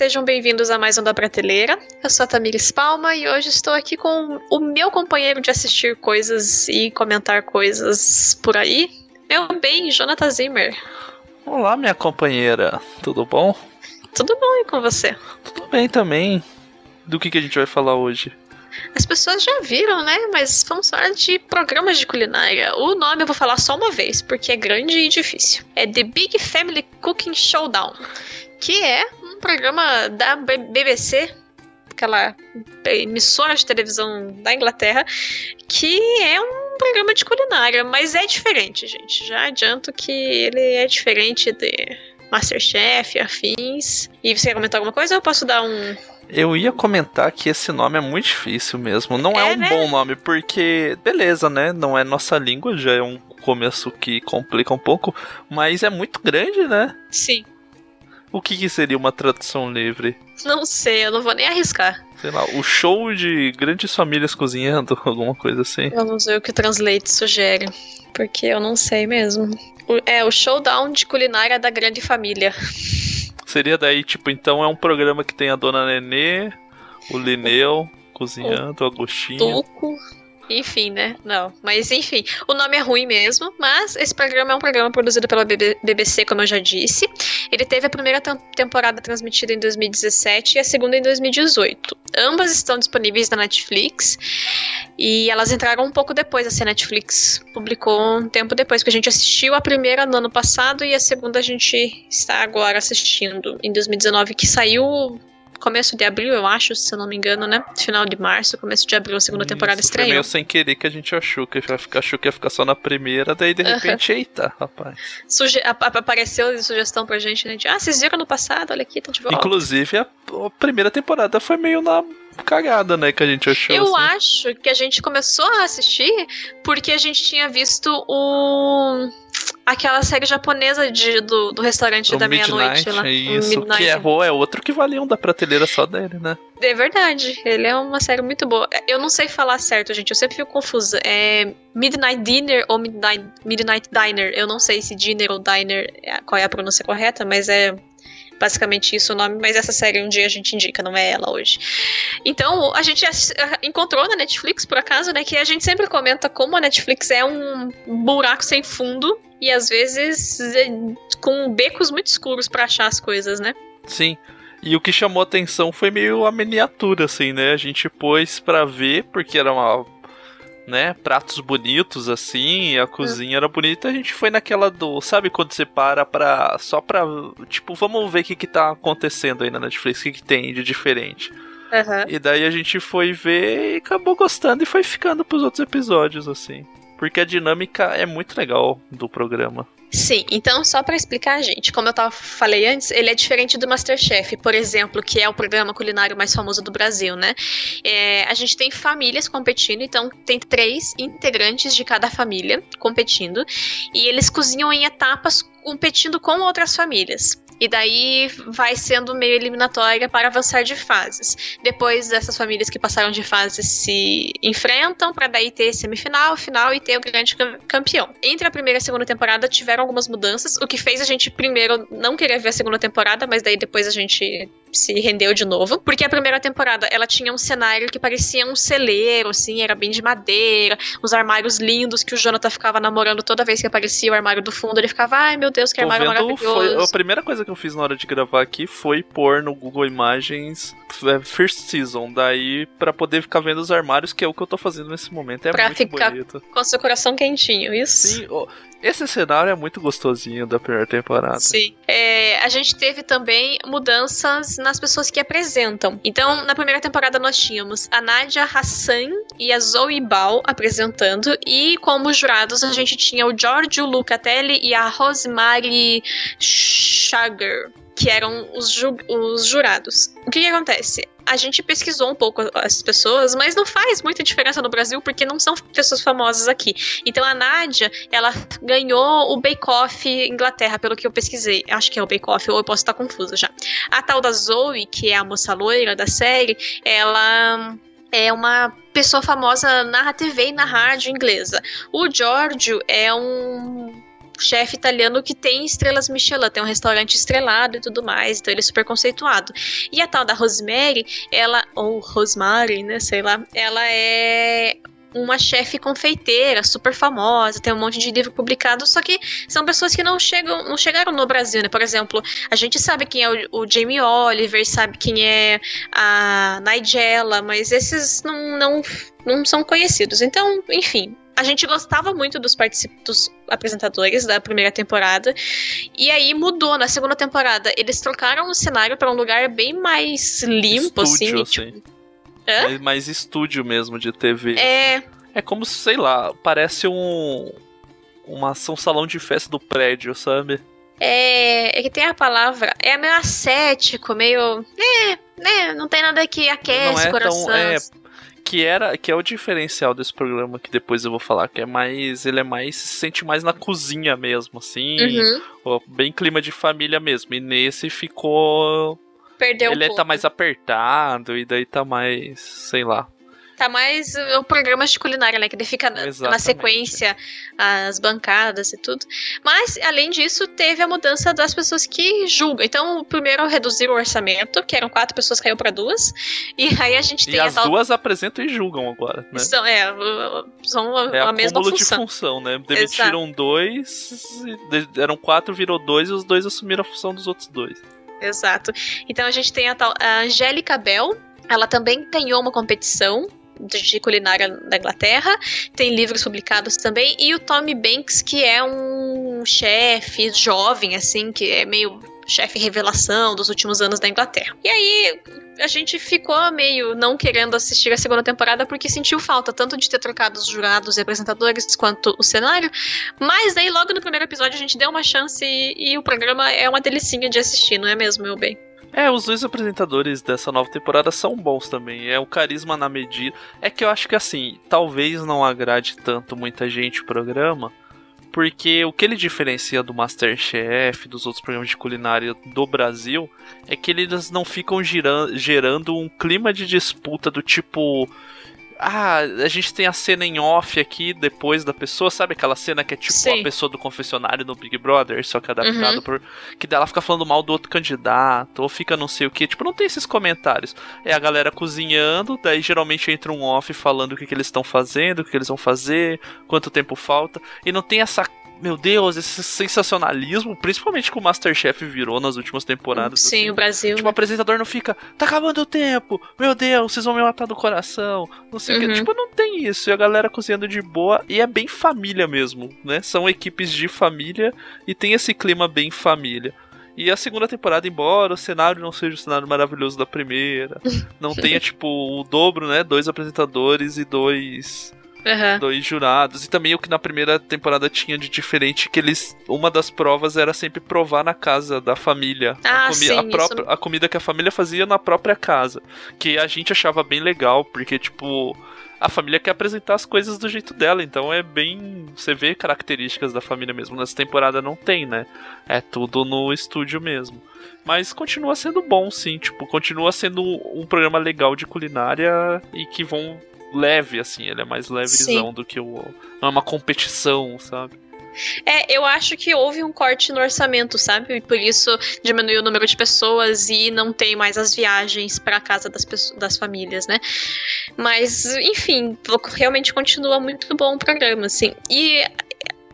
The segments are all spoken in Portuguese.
sejam bem-vindos a mais um da Prateleira. Eu sou a Tamires Palma e hoje estou aqui com o meu companheiro de assistir coisas e comentar coisas por aí, meu bem, Jonathan Zimmer. Olá, minha companheira, tudo bom? Tudo bom e com você? Tudo bem também. Do que, que a gente vai falar hoje? As pessoas já viram, né? Mas vamos falar de programas de culinária. O nome eu vou falar só uma vez, porque é grande e difícil. É The Big Family Cooking Showdown, que é programa da BBC, aquela emissora de televisão da Inglaterra, que é um programa de culinária, mas é diferente, gente. Já adianto que ele é diferente de Masterchef, afins. E você quer comentar alguma coisa eu posso dar um, eu ia comentar que esse nome é muito difícil mesmo. Não é, é um né? bom nome, porque, beleza, né? Não é nossa língua, já é um começo que complica um pouco, mas é muito grande, né? Sim. O que, que seria uma tradução livre? Não sei, eu não vou nem arriscar. Sei lá, o show de grandes famílias cozinhando, alguma coisa assim. Vamos ver o que o Translate sugere, porque eu não sei mesmo. É o showdown de culinária da grande família. Seria daí, tipo, então é um programa que tem a dona Nenê, o Lineu cozinhando, o Agostinho. Tuco. Enfim, né? Não. Mas enfim, o nome é ruim mesmo, mas esse programa é um programa produzido pela BBC, como eu já disse. Ele teve a primeira temporada transmitida em 2017 e a segunda em 2018. Ambas estão disponíveis na Netflix e elas entraram um pouco depois, assim, a Netflix publicou um tempo depois, que a gente assistiu a primeira no ano passado e a segunda a gente está agora assistindo em 2019, que saiu começo de abril, eu acho, se eu não me engano, né? Final de março, começo de abril, a segunda Isso, temporada estreou. Foi meio sem querer que a gente achou que ia ficar, achou que ia ficar só na primeira, daí de repente, uh -huh. eita, rapaz. Suge apareceu sugestão pra gente, né? De, ah, vocês viram no passado, olha aqui, tá de volta. Inclusive, a, a primeira temporada foi meio na cagada, né, que a gente achou. Eu assim. acho que a gente começou a assistir porque a gente tinha visto o aquela série japonesa de, do, do restaurante o da meia-noite lá. É isso, que é, é outro que valia um da prateleira só dele, né? É verdade, ele é uma série muito boa. Eu não sei falar certo, gente, eu sempre fico confusa. É Midnight Dinner ou Midnight, Midnight Diner? Eu não sei se Dinner ou Diner, é, qual é a pronúncia correta, mas é basicamente isso o nome, mas essa série um dia a gente indica, não é ela hoje. Então, a gente encontrou na Netflix, por acaso, né, que a gente sempre comenta como a Netflix é um buraco sem fundo e às vezes é, com becos muito escuros para achar as coisas, né? Sim. E o que chamou atenção foi meio a miniatura, assim, né? A gente pôs pra ver, porque era uma né, pratos bonitos assim, a cozinha era bonita, a gente foi naquela do, sabe quando você para pra, só pra, tipo, vamos ver o que que tá acontecendo aí na Netflix, o que que tem de diferente. Uhum. E daí a gente foi ver e acabou gostando e foi ficando pros outros episódios, assim. Porque a dinâmica é muito legal do programa. Sim, então só para explicar, gente, como eu tava, falei antes, ele é diferente do Masterchef, por exemplo, que é o programa culinário mais famoso do Brasil, né? É, a gente tem famílias competindo, então tem três integrantes de cada família competindo, e eles cozinham em etapas competindo com outras famílias. E daí vai sendo meio eliminatória para avançar de fases. Depois essas famílias que passaram de fase se enfrentam para daí ter semifinal, final e ter o grande campeão. Entre a primeira e a segunda temporada tiveram algumas mudanças, o que fez a gente primeiro não querer ver a segunda temporada, mas daí depois a gente se rendeu de novo, porque a primeira temporada ela tinha um cenário que parecia um celeiro, assim, era bem de madeira, os armários lindos que o Jonathan ficava namorando toda vez que aparecia o armário do fundo, ele ficava, ai meu Deus, que Tô armário maravilhoso. Foi, a primeira coisa que eu fiz na hora de gravar aqui foi pôr no Google Imagens é, First Season, daí para poder ficar vendo os armários, que é o que eu tô fazendo nesse momento, é pra muito ficar bonito. com seu coração quentinho, isso? Sim, oh, esse cenário é muito gostosinho da primeira temporada. Sim. É, a gente teve também mudanças nas pessoas que apresentam. Então, na primeira temporada nós tínhamos a Nadia Hassan e a Zoe Ball apresentando, e como jurados a gente tinha o Giorgio Lucatelli e a Rosemary Chager que eram os, ju os jurados. O que, que acontece? a gente pesquisou um pouco as pessoas, mas não faz muita diferença no Brasil porque não são pessoas famosas aqui. Então a Nádia, ela ganhou o Bake Off Inglaterra, pelo que eu pesquisei. Acho que é o Bake Off, ou eu posso estar confusa já. A tal da Zoe, que é a moça loira da série, ela é uma pessoa famosa na TV e na rádio inglesa. O Giorgio é um chefe italiano que tem estrelas Michelin, tem um restaurante estrelado e tudo mais, então ele é super conceituado. E a tal da Rosemary, ela, ou Rosemary, né, sei lá, ela é uma chefe confeiteira super famosa, tem um monte de livro publicado, só que são pessoas que não chegam, não chegaram no Brasil, né? Por exemplo, a gente sabe quem é o, o Jamie Oliver, sabe quem é a Nigella, mas esses não, não, não são conhecidos. Então, enfim, a gente gostava muito dos, dos apresentadores da primeira temporada. E aí mudou na segunda temporada. Eles trocaram o cenário para um lugar bem mais limpo, Estúdio, assim. assim. Tipo, mais, mais estúdio mesmo de TV. É. É como, sei lá, parece um. Uma, um salão de festa do prédio, sabe? É, é que tem a palavra. É meio ascético, meio. É, né? Não tem nada que aquece não é o coração. Tão, é, que era que é o diferencial desse programa que depois eu vou falar que é mais ele é mais se sente mais na cozinha mesmo assim Uhum. bem clima de família mesmo. E nesse ficou Perdeu ele um tá mais apertado e daí tá mais sei lá Tá mais uh, programas de culinária, né? Que daí fica na, na sequência as bancadas e tudo. Mas, além disso, teve a mudança das pessoas que julgam. Então, primeiro reduziram o orçamento, que eram quatro pessoas, caiu pra duas. E aí a gente e tem as a tal. duas apresentam e julgam agora né São, é, são a, é a mesma acúmulo função. de função né demitiram dois e de- eram quatro virou dois e os dois assumiram a função dos outros dois Exato. Então a gente tem a tal a Angélica Bell. Ela também ganhou uma competição de culinária da Inglaterra. Tem livros publicados também. E o Tommy Banks, que é um chefe jovem, assim, que é meio chefe revelação dos últimos anos da Inglaterra. E aí a gente ficou meio não querendo assistir a segunda temporada porque sentiu falta tanto de ter trocado os jurados e apresentadores quanto o cenário. Mas aí logo no primeiro episódio a gente deu uma chance e, e o programa é uma delicinha de assistir, não é mesmo, meu bem? É, os dois apresentadores dessa nova temporada são bons também. É o carisma na medida. É que eu acho que assim, talvez não agrade tanto muita gente o programa, porque o que ele diferencia do Masterchef, dos outros programas de culinária do Brasil, é que eles não ficam giran- gerando um clima de disputa do tipo. Ah, a gente tem a cena em off aqui depois da pessoa, sabe aquela cena que é tipo Sim. a pessoa do confessionário no Big Brother, só que adaptado Uhum. por. Que dela fica falando mal do outro candidato, ou fica não sei o que. Tipo, não tem esses comentários. É a galera cozinhando, daí geralmente entra um off falando o que, que eles estão fazendo, o que, que eles vão fazer, quanto tempo falta. E não tem essa. Meu Deus, esse sensacionalismo, principalmente que o Masterchef virou nas últimas temporadas. Sim, assim. o Brasil. Tipo, o apresentador não fica, tá acabando o tempo, meu Deus, vocês vão me matar do coração, não sei o Uhum. que. Tipo, não tem isso. E a galera cozinhando de boa, e é bem família mesmo, né? São equipes de família e tem esse clima bem família. E a segunda temporada, embora o cenário não seja o cenário maravilhoso da primeira, não tenha, tipo, o dobro, né? Dois apresentadores e dois Aham. dois jurados. E também o que na primeira temporada tinha de diferente, que eles. Uma das provas era sempre provar na casa da família. Ah, a, comi- sim, a, própria- isso- a comida que a família fazia na própria casa. Que a gente achava bem legal, porque, tipo. A família quer apresentar as coisas do jeito dela, então é bem. Você vê características da família mesmo. Nessa temporada não tem, né? É tudo no estúdio mesmo. Mas continua sendo bom, sim. Tipo, continua sendo um programa legal de culinária e que vão leve, assim. Ele é mais levezão Sim. do que o. Não é uma competição, sabe? É, eu acho que houve um corte no orçamento, sabe? E por isso diminuiu o número de pessoas e não tem mais as viagens para casa das, pessoas, das famílias, né? Mas, enfim, realmente continua muito bom o programa, assim. E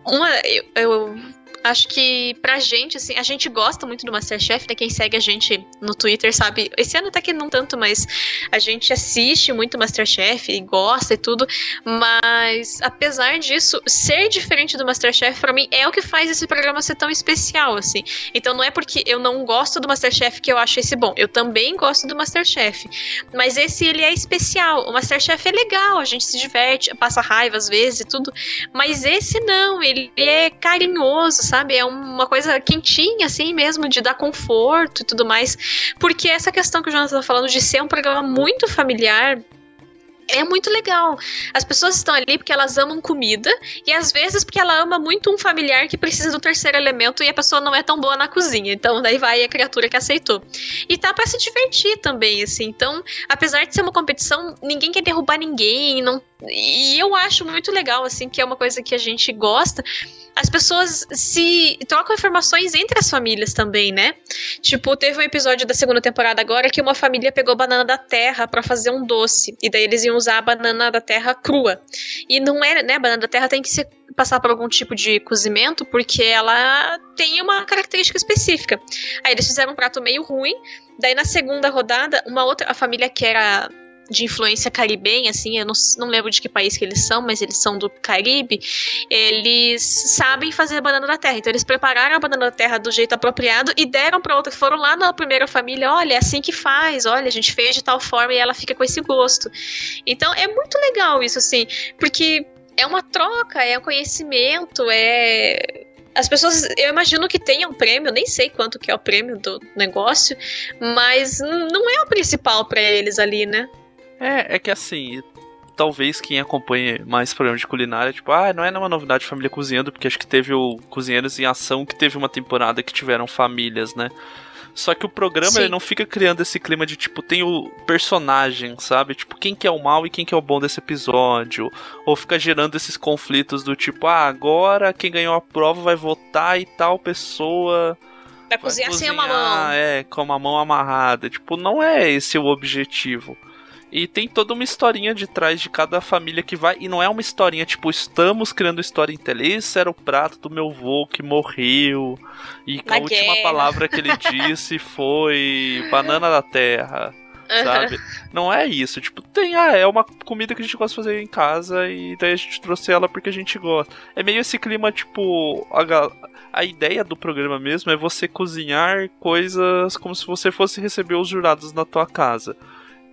uma, eu, eu acho que pra gente, assim, a gente gosta muito do Masterchef, né? Quem segue a gente no Twitter sabe. Esse ano até que não tanto, mas a gente assiste muito Masterchef e gosta e tudo. Mas, apesar disso, ser diferente do Masterchef, pra mim, é o que faz esse programa ser tão especial, assim. Então não é porque eu não gosto do Masterchef que eu acho esse bom. Eu também gosto do Masterchef. Mas esse, ele é especial. O Masterchef é legal, a gente se diverte, passa raiva às vezes e tudo. Mas esse não, ele é carinhoso, sabe? É uma coisa quentinha, assim mesmo, de dar conforto e tudo mais. Porque essa questão que o Jonathan tá falando de ser um programa muito familiar, é muito legal. As pessoas estão ali porque elas amam comida e às vezes porque ela ama muito um familiar que precisa do terceiro elemento e a pessoa não é tão boa na cozinha. Então daí vai a criatura que aceitou. E tá pra se divertir também, assim. Então, apesar de ser uma competição, ninguém quer derrubar ninguém, não e eu acho muito legal assim, que é uma coisa que a gente gosta. As pessoas se trocam informações entre as famílias também, né? Tipo, teve um episódio da segunda temporada agora que uma família pegou banana da terra para fazer um doce. E daí eles iam usar a banana da terra crua. E não é, né? A banana da terra tem que ser, passar por algum tipo de cozimento porque ela tem uma característica específica. Aí eles fizeram um prato meio ruim. Daí na segunda rodada, uma outra a família que era de influência caribenha, assim, eu não, não lembro de que país que eles são, mas eles são do Caribe, eles sabem fazer banana da terra. Então eles prepararam a banana da terra do jeito apropriado e deram para outra, foram lá na primeira família, olha, é assim que faz, olha, a gente fez de tal forma e ela fica com esse gosto. Então é muito legal isso, assim, porque é uma troca, é um conhecimento, é as pessoas, eu imagino que tenham um prêmio, nem sei quanto que é o prêmio do negócio, mas não é o principal para eles ali, né? É, é que assim, talvez quem acompanhe mais programas de culinária, tipo, ah, não é uma novidade família cozinhando, porque acho que teve o Cozinheiros em Ação, que teve uma temporada que tiveram famílias, né? Só que o programa ele não fica criando esse clima de tipo, tem o personagem, sabe? Tipo, quem que é o mal e quem que é o bom desse episódio. Ou fica gerando esses conflitos do tipo, ah, agora quem ganhou a prova vai votar e tal pessoa. Vai, vai cozinhar, cozinhar sem a mão. É, com a mão amarrada. Tipo, não é esse o objetivo. E tem toda uma historinha de trás de cada família que vai. E não é uma historinha tipo, estamos criando história em tele. Esse era o prato do meu avô que morreu. E a última palavra que ele disse foi banana da terra. Sabe? Não é isso. Tipo, tem, ah, é uma comida que a gente gosta de fazer em casa e daí a gente trouxe ela porque a gente gosta. É meio esse clima, tipo, a, a ideia do programa mesmo é você cozinhar coisas como se você fosse receber os jurados na tua casa.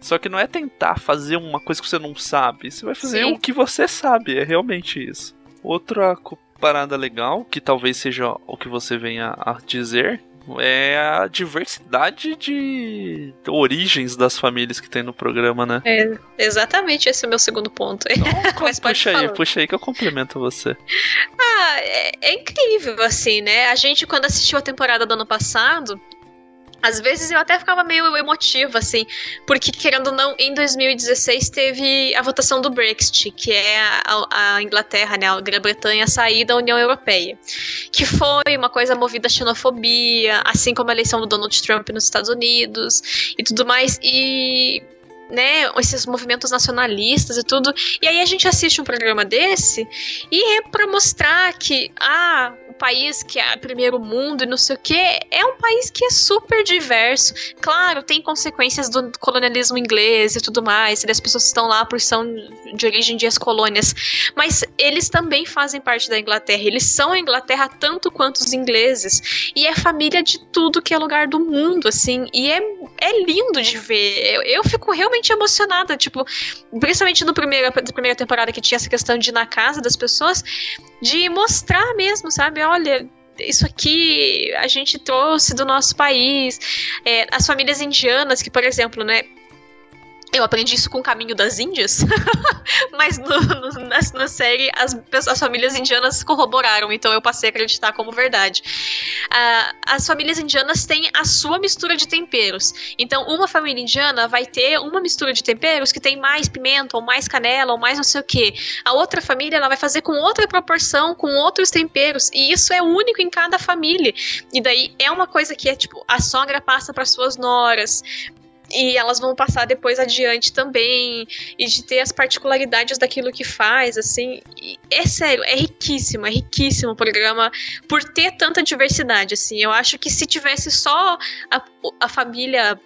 Só que não é tentar fazer uma coisa que você não sabe. Você vai fazer Sim. o que você sabe. É realmente isso. Outra parada legal, que talvez seja o que você venha a dizer, é a diversidade de origens das famílias que tem no programa, né? É, exatamente, esse é o meu segundo ponto. Então, Mas puxa aí, puxa aí que eu complemento você. Ah, é, é, incrível, assim, né? A gente, quando assistiu a temporada do ano passado, às vezes eu até ficava meio emotiva, assim, porque, querendo ou não, em 2016 teve a votação do Brexit, que é a, a Inglaterra, né, a Grã-Bretanha sair da União Europeia. Que foi uma coisa movida à xenofobia, assim como a eleição do Donald Trump nos Estados Unidos e tudo mais. E né, esses movimentos nacionalistas e tudo. E aí a gente assiste um programa desse e é para mostrar que ah, o país que é primeiro mundo e não sei o que é um país que é super diverso. Claro, tem consequências do colonialismo inglês e tudo mais, e as pessoas estão lá por são de origem de ex-colônias, mas eles também fazem parte da Inglaterra. Eles são a Inglaterra tanto quanto os ingleses. E é família de tudo que é lugar do mundo, assim. E é, é lindo de ver. Eu, eu fico realmente extremamente emocionada, tipo, principalmente no primeiro, na primeira temporada que tinha essa questão de ir na casa das pessoas, de mostrar mesmo, sabe? Olha, isso aqui a gente trouxe do nosso país. É, as famílias indianas, que, por exemplo, né? Eu aprendi isso com o Caminho das Índias, mas no, no, na, na, série as, as, famílias indianas corroboraram, então eu passei a acreditar como verdade. Uh, as famílias indianas têm a sua mistura de temperos. Então, uma família indiana vai ter uma mistura de temperos que tem mais pimenta, ou mais canela, ou mais não sei o que. A outra família ela vai fazer com outra proporção, com outros temperos, e isso é único em cada família. E daí é uma coisa que é tipo, a sogra passa para suas noras, e elas vão passar depois adiante também, e de ter as particularidades daquilo que faz, assim. é sério, é riquíssimo, é riquíssimo o programa por ter tanta diversidade, assim. Eu acho que se tivesse só a, a família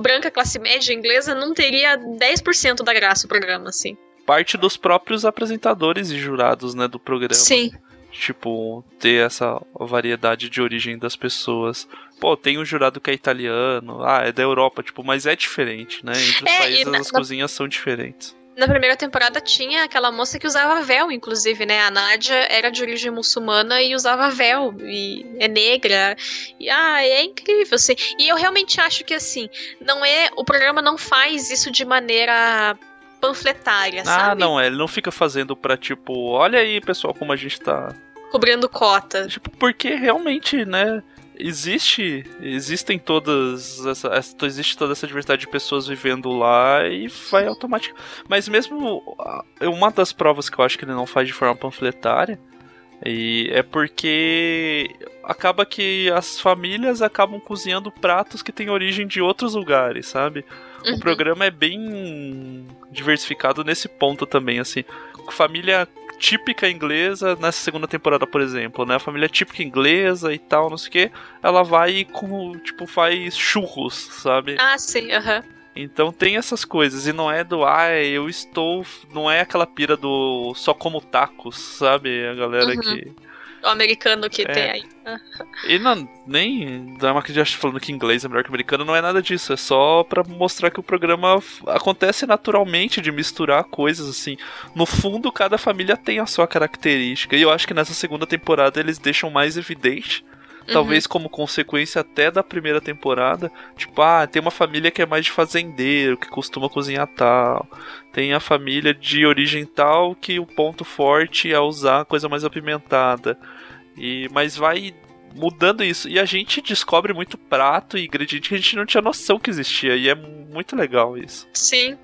branca classe média inglesa, não teria 10% da graça o programa, assim. Parte dos próprios apresentadores e jurados, né, do programa. Sim. Tipo, ter essa variedade de origem das pessoas. Pô, tem um jurado que é italiano, ah, é da Europa, tipo, mas é diferente, né? Entre os é, países na, as na, cozinhas são diferentes. Na primeira temporada tinha aquela moça que usava véu, inclusive, né? A Nádia era de origem muçulmana e usava véu, e é negra. E, ah, é incrível, assim. E eu realmente acho que, assim, não é. O programa não faz isso de maneira panfletária, ah, sabe? Ah, não, é, ele não fica fazendo pra tipo, olha aí, pessoal, como a gente tá. Cobrindo cota. Tipo, porque realmente, né? Existe existem todas essa, essa, existe toda essa diversidade de pessoas vivendo lá e vai automaticamente mas mesmo uma das provas que eu acho que ele não faz de forma panfletária E é porque acaba que as famílias acabam cozinhando pratos que têm origem de outros lugares, sabe? Uhum. O programa é bem diversificado nesse ponto também, assim. Família típica inglesa nessa segunda temporada, por exemplo, né? A família típica inglesa e tal, não sei o que, ela vai com, tipo, faz churros, sabe? Ah, sim, aham. Uhum. Então tem essas coisas, e não é do, ah, eu estou. Não é aquela pira do só como tacos, sabe? A galera uhum. que. O americano que é. tem aí. e não, nem. Dama que já falando que inglês é melhor que americano, não é nada disso. É só para mostrar que o programa acontece naturalmente de misturar coisas assim. No fundo, cada família tem a sua característica. E eu acho que nessa segunda temporada eles deixam mais evidente Talvez uhum. como consequência até da primeira temporada. Tipo, ah, tem uma família que é mais de fazendeiro, que costuma cozinhar tal. Tem a família de origem tal que o ponto forte é usar coisa mais apimentada. E, mas vai mudando isso. E a gente descobre muito prato e ingrediente que a gente não tinha noção que existia. E é muito legal isso. Sim.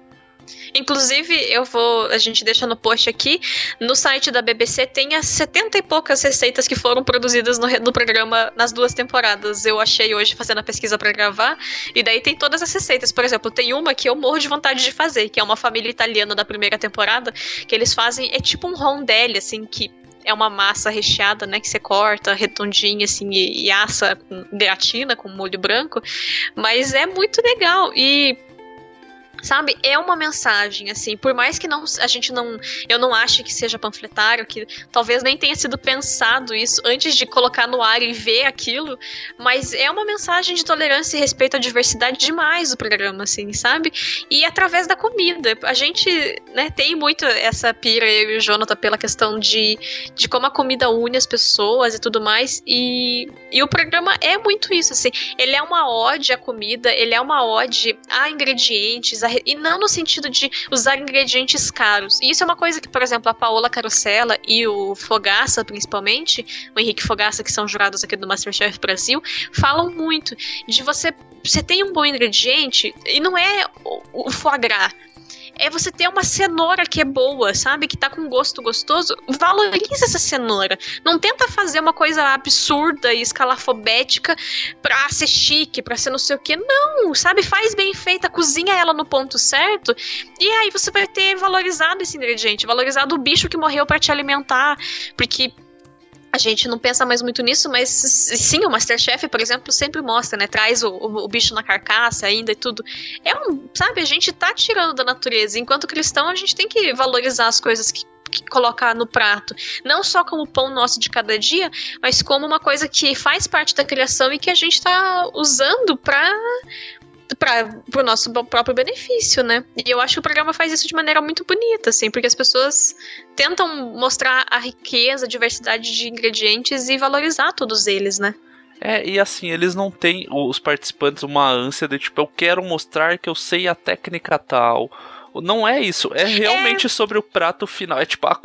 Inclusive, eu vou. A gente deixa no post aqui. No site da BBC tem as 70 e poucas receitas que foram produzidas no, no programa nas duas temporadas. Eu achei hoje fazendo a pesquisa para gravar. E daí tem todas as receitas. Por exemplo, tem uma que eu morro de vontade de fazer, que é uma família italiana da primeira temporada, que eles fazem. É tipo um rondelli, assim, que é uma massa recheada, né, que você corta redondinha assim e, e assa com gratina com molho branco, mas é muito legal. E sabe? É uma mensagem, assim, por mais que não a gente não, eu não ache que seja panfletário, que talvez nem tenha sido pensado isso antes de colocar no ar e ver aquilo, mas é uma mensagem de tolerância e respeito à diversidade demais o programa, assim, sabe? E através da comida, a gente, né, tem muito essa pira eu e o Jonathan pela questão de, de como a comida une as pessoas e tudo mais, e, e o programa é muito isso, assim, ele é uma ode à comida, ele é uma ode a ingredientes, a e não no sentido de usar ingredientes caros. E isso é uma coisa que, por exemplo, a Paola Carosella e o Fogaça, principalmente, o Henrique Fogaça, que são jurados aqui do Masterchef Brasil, falam muito de você. Você tem um bom ingrediente e não é o, o foie gras é você ter uma cenoura que é boa, sabe? Que tá com gosto gostoso. Valoriza essa cenoura. Não tenta fazer uma coisa absurda e escalafobética pra ser chique, pra ser não sei o que. Não, sabe? Faz bem feita, cozinha ela no ponto certo. E aí você vai ter valorizado esse ingrediente, valorizado o bicho que morreu para te alimentar. Porque a gente não pensa mais muito nisso, mas sim, o Masterchef, por exemplo, sempre mostra, né? Traz o, o, o, bicho na carcaça ainda e tudo. É um, sabe, a gente tá tirando da natureza. Enquanto cristão, a gente tem que valorizar as coisas que, que colocar no prato. Não só como pão nosso de cada dia, mas como uma coisa que faz parte da criação e que a gente tá usando pra, para o nosso próprio benefício, né? E eu acho que o programa faz isso de maneira muito bonita, assim, porque as pessoas tentam mostrar a riqueza, a diversidade de ingredientes e valorizar todos eles, né? É, e assim, eles não têm, os participantes, uma ânsia de tipo, eu quero mostrar que eu sei a técnica tal. Não é isso, é realmente é... sobre o prato final. É tipo, a,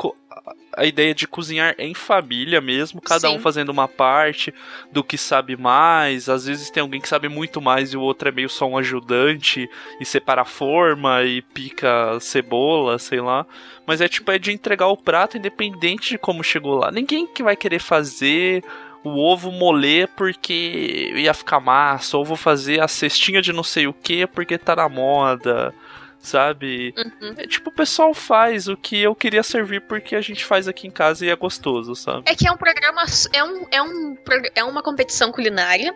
a ideia de cozinhar em família mesmo, cada Sim. um fazendo uma parte do que sabe mais. Às vezes tem alguém que sabe muito mais e o outro é meio só um ajudante e separa a forma e pica cebola, sei lá. Mas é tipo, é de entregar o prato independente de como chegou lá. Ninguém que vai querer fazer o ovo moler porque ia ficar massa, ou vou fazer a cestinha de não sei o que porque tá na moda sabe? Uhum. É, tipo, o pessoal faz o que eu queria servir porque a gente faz aqui em casa e é gostoso, sabe? É que é um programa, é, um, é, um, é uma competição culinária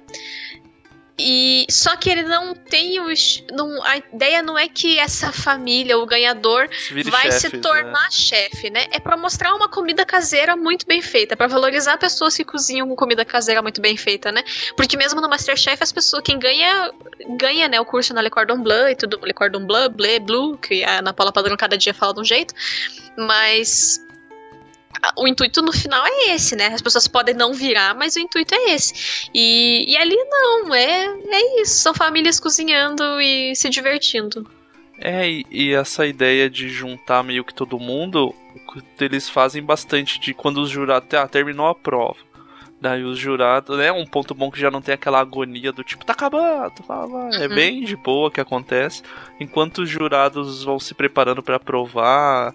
e só que ele não tem os. Não, a ideia não é que essa família, o ganhador, vai chefes, se tornar né? chefe, né? É para mostrar uma comida caseira muito bem feita, para valorizar pessoas que cozinham com comida caseira muito bem feita, né? Porque mesmo no Masterchef, as pessoas, quem ganha, ganha, né, o curso na Le Cordon Bleu e tudo, Le Cordon Bleu, Bleu, Blue, que a Ana Paula Padrão cada dia fala de um jeito, mas o intuito no final é esse, né? As pessoas podem não virar, mas o intuito é esse. E, e ali não, é, é isso. São famílias cozinhando e se divertindo. É, e, e essa ideia de juntar meio que todo mundo, eles fazem bastante de quando os jurados. Ah, terminou a prova. Daí os jurados, né? Um ponto bom que já não tem aquela agonia do tipo, tá acabando, vai, vai. É uhum. É bem de boa que acontece. Enquanto os jurados vão se preparando para provar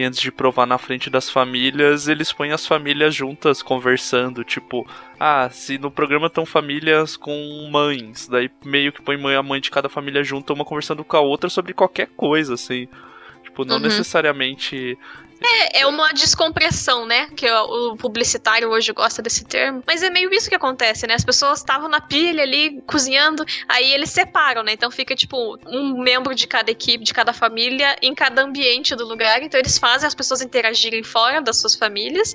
E antes de provar na frente das famílias, eles põem as famílias juntas conversando. Tipo, ah, se no programa estão famílias com mães, daí meio que põe mãe a mãe de cada família junto, uma conversando com a outra sobre qualquer coisa, assim. Tipo, não uhum. necessariamente é, é uma descompressão, né? Que o publicitário hoje gosta desse termo. Mas é meio isso que acontece, né? As pessoas estavam na pilha ali, cozinhando, aí eles separam, né? Então fica, tipo, um membro de cada equipe, de cada família, em cada ambiente do lugar. Então eles fazem as pessoas interagirem fora das suas famílias.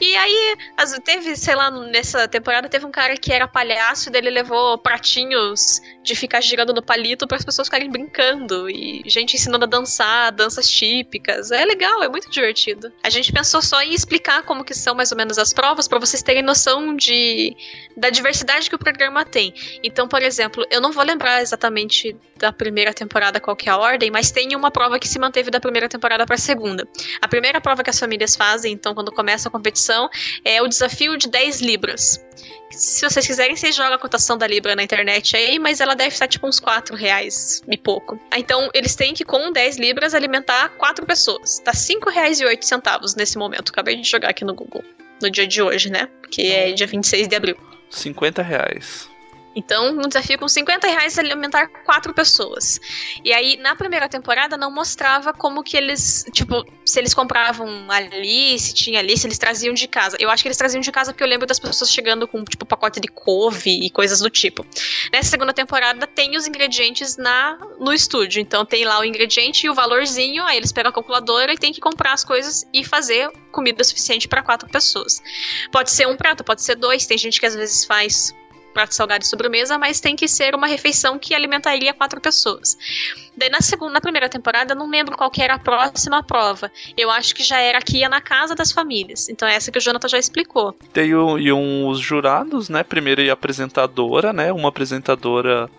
E aí, teve, sei lá, nessa temporada, teve um cara que era palhaço e dele levou pratinhos de ficar girando no palito para as pessoas ficarem brincando. E gente ensinando a dançar, danças típicas. É legal, é muito divertido. A gente pensou só em explicar como que são mais ou menos as provas para vocês terem noção de da diversidade que o programa tem. Então, por exemplo, eu não vou lembrar exatamente da primeira temporada qual que é a ordem, mas tem uma prova que se manteve da primeira temporada para a segunda. A primeira prova que as famílias fazem, então, quando começa a competição, é o desafio de 10 libras. Se vocês quiserem, vocês jogam a cotação da Libra na internet aí, mas ela deve estar tipo uns 4 reais e pouco. Então, eles têm que, com 10 Libras, alimentar 4 pessoas. Tá 5 reais e 8 centavos nesse momento. Acabei de jogar aqui no Google. No dia de hoje, né? Que é dia 26 de abril. 50 reais. Então, um desafio com 50 reais alimentar quatro pessoas. E aí, na primeira temporada, não mostrava como que eles, tipo, se eles compravam ali, se tinha ali, se eles traziam de casa. Eu acho que eles traziam de casa porque eu lembro das pessoas chegando com, tipo, pacote de couve e coisas do tipo. Nessa segunda temporada, tem os ingredientes na no estúdio. Então, tem lá o ingrediente e o valorzinho, aí eles pegam a calculadora e tem que comprar as coisas e fazer comida suficiente para quatro pessoas. Pode ser um prato, pode ser dois. Tem gente que às vezes faz prato salgado e sobremesa, mas tem que ser uma refeição que alimentaria quatro pessoas. Daí na segunda, na primeira temporada, não lembro qual era a próxima prova. Eu acho que já era que ia na casa das famílias. Então é essa que o Jonathan já explicou. Tem o, e os jurados, né? Primeiro a apresentadora, né? Uma apresentadora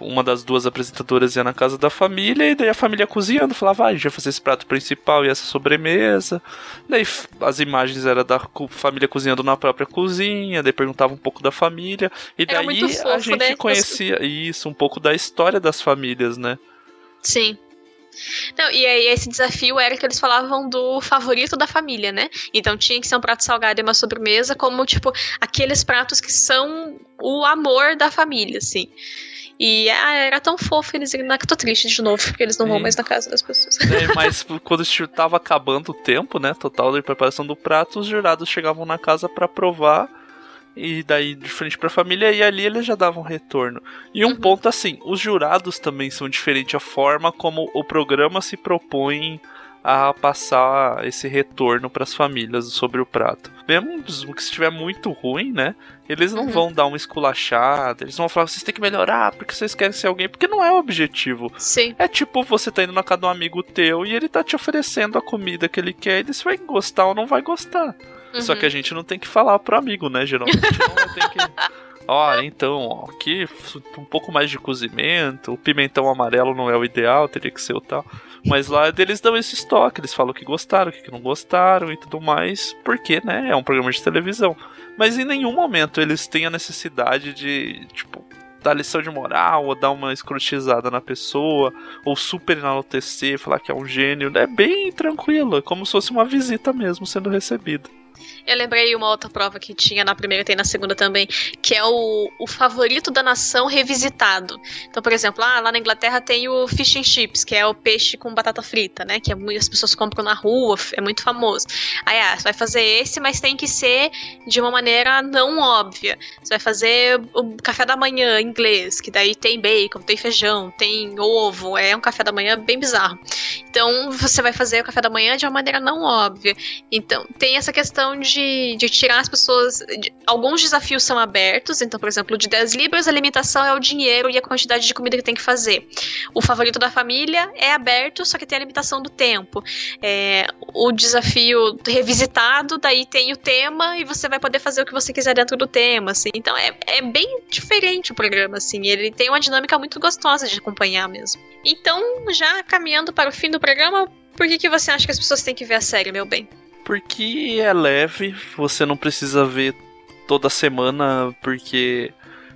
uma das duas apresentadoras ia na casa da família e daí a família cozinhando, falava, ah, a gente vai fazer esse prato principal e essa sobremesa. Daí as imagens eram da família cozinhando na própria cozinha, daí perguntava um pouco da família. E daí fofo, a gente né? conhecia isso, um pouco da história das famílias, né? Sim. Não, e aí esse desafio era que eles falavam do favorito da família, né? Então tinha que ser um prato salgado e uma sobremesa, como, tipo, aqueles pratos que são o amor da família, assim. E ah, era tão fofo eles irem na. Tô triste de novo, porque eles não vão mais na casa das pessoas. É, mas quando estava acabando o tempo, né? Total de preparação do prato, os jurados chegavam na casa para provar. E daí de frente pra família, e ali eles já davam retorno. E um uhum. ponto assim: os jurados também são diferentes, a forma como o programa se propõe a passar esse retorno para as famílias sobre o prato. Mesmo que estiver muito ruim, né? Eles não uhum. vão dar uma esculachada, eles vão falar, vocês têm que melhorar porque vocês querem ser alguém, porque não é o objetivo. Sim. É tipo você tá indo na casa de um amigo teu e ele tá te oferecendo a comida que ele quer, e você vai gostar ou não vai gostar. Uhum. Só que a gente não tem que falar pro amigo, né? Geralmente não tem que. Ó, então, ó, aqui um pouco mais de cozimento, o pimentão amarelo não é o ideal, teria que ser o tal. Mas lá eles dão esse estoque, eles falam o que gostaram, o que não gostaram e tudo mais, porque, né, é um programa de televisão. Mas em nenhum momento eles têm a necessidade de, tipo, dar lição de moral, ou dar uma escrotizada na pessoa, ou super enaltecer, falar que é um gênio. É bem tranquilo, é como se fosse uma visita mesmo sendo recebida. Eu lembrei uma outra prova que tinha na primeira e tem na segunda também, que é o, o favorito da nação revisitado. Então, por exemplo, lá, lá na Inglaterra tem o fish and chips, que é o peixe com batata frita, né? Que é, muitas pessoas compram na rua, é muito famoso. Aí, ah, você vai fazer esse, mas tem que ser de uma maneira não óbvia. Você vai fazer o café da manhã inglês, que daí tem bacon, tem feijão, tem ovo, é um café da manhã bem bizarro. Então, você vai fazer o café da manhã de uma maneira não óbvia. Então, tem essa questão de de, de tirar as pessoas. De, alguns desafios são abertos, então, por exemplo, de 10 libras, a limitação é o dinheiro e a quantidade de comida que tem que fazer. O favorito da família é aberto, só que tem a limitação do tempo. É, o desafio revisitado, daí tem o tema e você vai poder fazer o que você quiser dentro do tema, assim. Então é, é bem diferente o programa, assim. Ele tem uma dinâmica muito gostosa de acompanhar mesmo. Então, já caminhando para o fim do programa, por que, que você acha que as pessoas têm que ver a série, meu bem? Porque é leve, você não precisa ver toda semana porque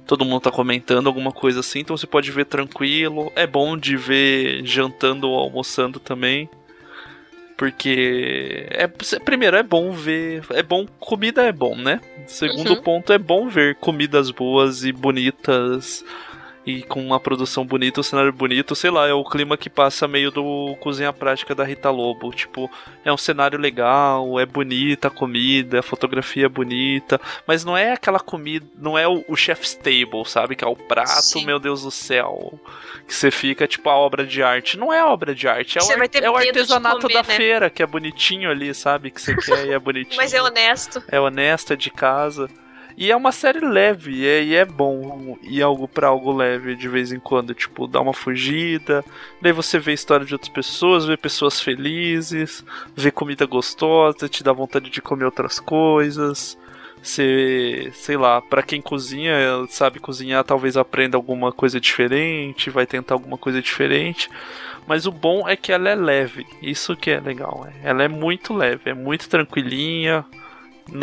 todo mundo tá comentando alguma coisa assim, então você pode ver tranquilo. É bom de ver jantando ou almoçando também. Porque é primeiro é bom ver, é bom comida é bom, né? Segundo Uhum. ponto é bom ver comidas boas e bonitas e com uma produção bonita, um cenário bonito, sei lá, é o clima que passa meio do Cozinha Prática da Rita Lobo. Tipo, é um cenário legal, é bonita a comida, a fotografia é bonita, mas não é aquela comida, não é o, o chef's table, sabe? Que é o prato, Sim. meu Deus do céu, que você fica tipo a obra de arte. Não é obra de arte, é o, ar- é o artesanato comer, da né? feira, que é bonitinho ali, sabe? Que você quer e é bonitinho Mas é honesto. é honesta de casa. E é uma série leve, e é, é bom ir algo para algo leve de vez em quando, tipo, dar uma fugida. Daí você vê a história de outras pessoas, vê pessoas felizes, vê comida gostosa, te dá vontade de comer outras coisas. Você, sei lá, para quem cozinha, sabe cozinhar, talvez aprenda alguma coisa diferente, vai tentar alguma coisa diferente. Mas o bom é que ela é leve, isso que é legal. é. Ela é muito leve, é muito tranquilinha,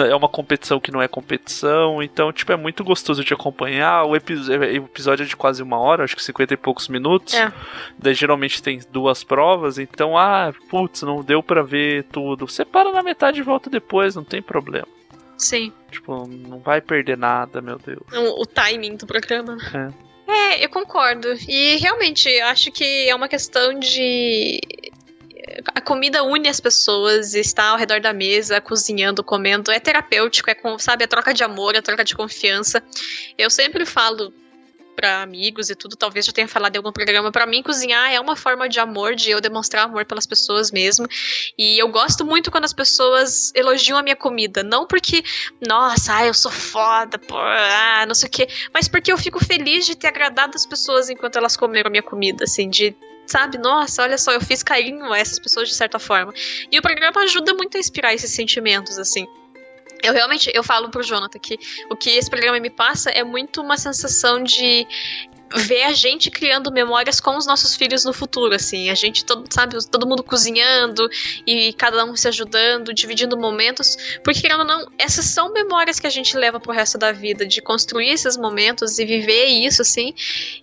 é uma competição que não é competição, então, tipo, é muito gostoso de acompanhar. O, epi- o episódio é de quase uma hora, acho que 50 e poucos minutos. É. Daí geralmente tem duas provas, então, ah, putz, não deu pra ver tudo. Você para na metade e volta depois, não tem problema. Sim. Tipo, não vai perder nada, meu Deus. O, o timing do programa. né? É, eu concordo. E realmente, eu acho que é uma questão de. A comida une as pessoas, estar ao redor da mesa, cozinhando, comendo, é terapêutico, é, com, sabe, a troca de amor, a troca de confiança. Eu sempre falo pra amigos e tudo, talvez eu tenha falado em algum programa, pra mim cozinhar é uma forma de amor, de eu demonstrar amor pelas pessoas mesmo. E eu gosto muito quando as pessoas elogiam a minha comida, não porque, nossa, ah, eu sou foda, ah, não sei o quê, mas porque eu fico feliz de ter agradado as pessoas enquanto elas comeram a minha comida, assim, de sabe, nossa, olha só, eu fiz carinho a essas pessoas de certa forma. E o programa ajuda muito a inspirar esses sentimentos, assim. Eu realmente, eu falo pro Jonathan que o que esse programa me passa é muito uma sensação de ver a gente criando memórias com os nossos filhos no futuro, assim, a gente todo, sabe, todo mundo cozinhando e cada um se ajudando, dividindo momentos, porque querendo ou não, essas são memórias que a gente leva pro resto da vida, de construir esses momentos e viver isso, assim,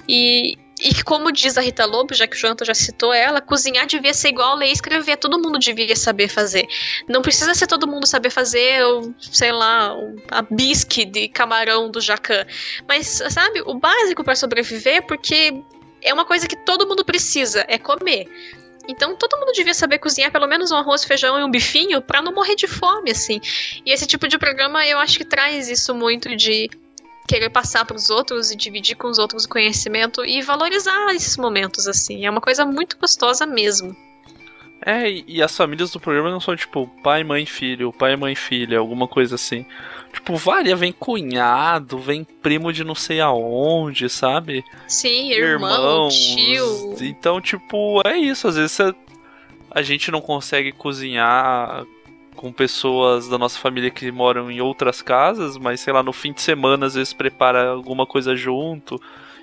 e, e como diz a Rita Lobo, já que o Jonathan já citou ela, cozinhar devia ser igual ler e escrever, todo mundo devia saber fazer. Não precisa ser todo mundo saber fazer, o, sei lá, a bisque de camarão do Jacan. Mas, sabe, o básico para sobreviver, porque é uma coisa que todo mundo precisa, é comer. Então todo mundo devia saber cozinhar pelo menos um arroz, feijão e um bifinho pra não morrer de fome, assim. E esse tipo de programa eu acho que traz isso muito de querer passar pros outros e dividir com os outros o conhecimento e valorizar esses momentos, assim. É uma coisa muito gostosa mesmo. É, e, as famílias do programa não são tipo pai, mãe, filho, pai, mãe, filha, alguma coisa assim. Tipo, varia, vem cunhado, vem primo de não sei aonde, sabe? Sim, irmão, tio. Então, tipo, é isso. Às vezes você- a gente não consegue cozinhar com pessoas da nossa família que moram em outras casas, mas sei lá, no fim de semana às vezes prepara alguma coisa junto.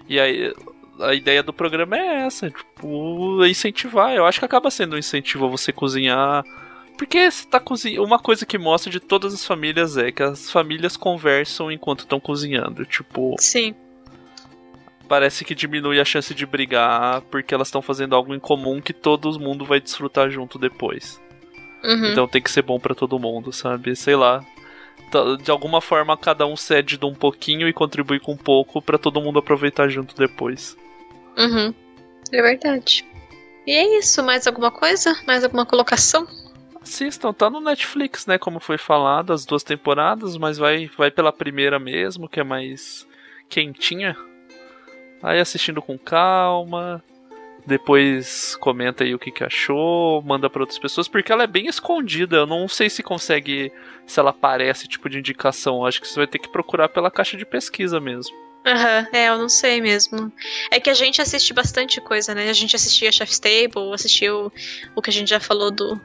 E aí a ideia do programa é essa, tipo, incentivar. Eu acho que acaba sendo um incentivo a você cozinhar. Porque você tá cozinhando. Uma coisa que mostra de todas as famílias é que as famílias conversam enquanto estão cozinhando. Tipo, Sim. parece que diminui a chance de brigar porque elas estão fazendo algo em comum que todo mundo vai desfrutar junto depois. Uhum. Então tem que ser bom pra todo mundo, sabe? Sei lá. Tá- De alguma forma cada um cede de um pouquinho e contribui com um pouco pra todo mundo aproveitar junto depois. Uhum. É verdade. E é isso, mais alguma coisa? Mais alguma colocação? Assistam, tá no Netflix, né? Como foi falado, as duas temporadas, mas vai, vai pela primeira mesmo, que é mais quentinha. Aí assistindo com calma. Depois comenta aí o que, que achou, manda pra outras pessoas, porque ela é bem escondida. Eu não sei se consegue, se ela aparece tipo de indicação. Acho que você vai ter que procurar pela caixa de pesquisa mesmo. Aham, é, eu não sei mesmo. É que a gente assiste bastante coisa, né? A gente assistia Chef's Table, assistiu o que a gente já falou do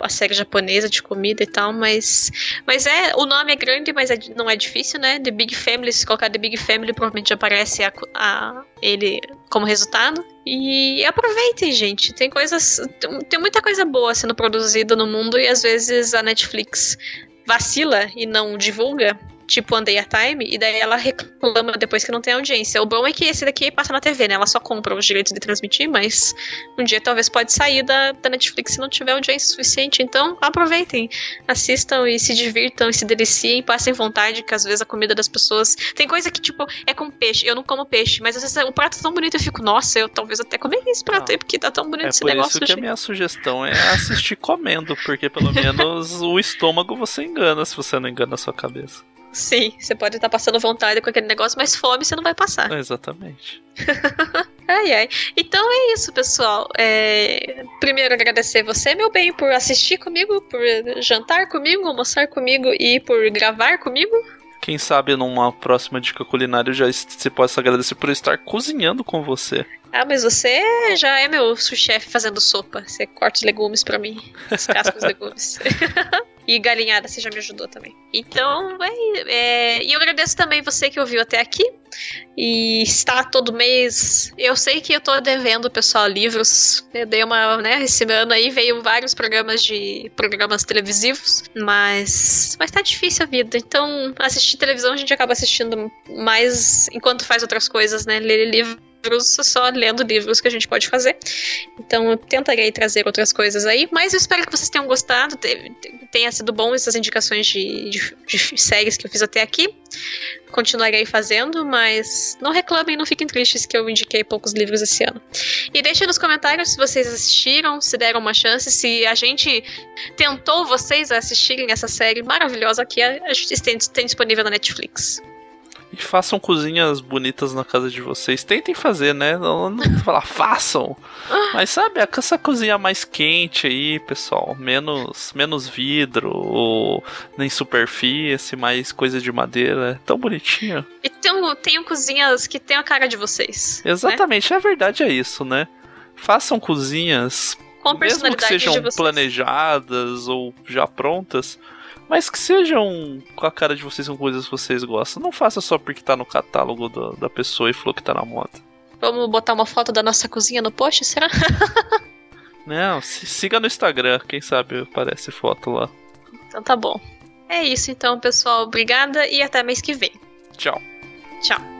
a série japonesa de comida e tal, mas mas é, o nome é grande, mas é- não é difícil, né? The Big Family, se colocar The Big Family, provavelmente aparece a, a- ele como resultado. E aproveitem, gente. Tem coisas, tem muita coisa boa sendo produzida no mundo e às vezes a Netflix vacila e não divulga. Tipo One Day at Time, e daí ela reclama depois que não tem audiência. O bom é que esse daqui passa na TV, né? Ela só compra os direitos de transmitir, mas um dia talvez pode sair da, da Netflix se não tiver audiência suficiente. Então aproveitem, assistam e se divirtam e se deliciem, passem vontade, que às vezes a comida das pessoas. Tem coisa que, tipo, é com peixe. Eu não como peixe, mas às vezes o prato é tão bonito eu fico, nossa, eu talvez até comeria esse prato não. aí, porque tá tão bonito é esse negócio. Isso que a minha sugestão é assistir comendo, porque pelo menos o estômago você engana se você não engana a sua cabeça. Sim, você pode estar passando vontade com aquele negócio, mas fome você não vai passar. exatamente. ai, ai. Então é isso, pessoal. É... Primeiro, agradecer você, meu bem, por assistir comigo, por jantar comigo, almoçar comigo e por gravar comigo. Quem sabe numa próxima dica culinária já se possa agradecer por estar cozinhando com você. Ah, mas você já é meu sous-chefe fazendo sopa. Você corta os legumes para mim. Descasca os legumes. e galinhada, você já me ajudou também. Então, é, é, e eu agradeço também você que ouviu até aqui. E está todo mês. Eu sei que eu tô devendo, pessoal, livros. Eu dei uma, né? Esse ano aí veio vários programas de programas televisivos. Mas. Mas tá difícil a vida. Então, assistir televisão a gente acaba assistindo mais enquanto faz outras coisas, né? Ler livro livros, só lendo livros que a gente pode fazer. Então eu tentarei trazer outras coisas aí, mas eu espero que vocês tenham gostado, tenha sido bom essas indicações de, de, de séries que eu fiz até aqui. Continuarei fazendo, mas não reclamem, não fiquem tristes que eu indiquei poucos livros esse ano. E deixem nos comentários se vocês assistiram, se deram uma chance, se a gente tentou vocês assistirem essa série maravilhosa que a gente tem disponível na Netflix. E façam cozinhas bonitas na casa de vocês. Tentem fazer, né? Não, não falar façam. Mas sabe, essa cozinha mais quente aí, pessoal. Menos, menos vidro, ou nem superfície, mais coisa de madeira. É tão bonitinho. E tem, tem cozinhas que tem a cara de vocês. Né? Exatamente, né? a verdade é isso, né? Façam cozinhas. Com mesmo que sejam planejadas ou já prontas mas que sejam com a cara de vocês com coisas que vocês gostam. Não faça só porque tá no catálogo do, da pessoa e falou que tá na moda. Vamos botar uma foto da nossa cozinha no post, será? Não, siga no Instagram, quem sabe aparece foto lá. Então tá bom. É isso então, pessoal. Obrigada e até mês que vem. Tchau. Tchau.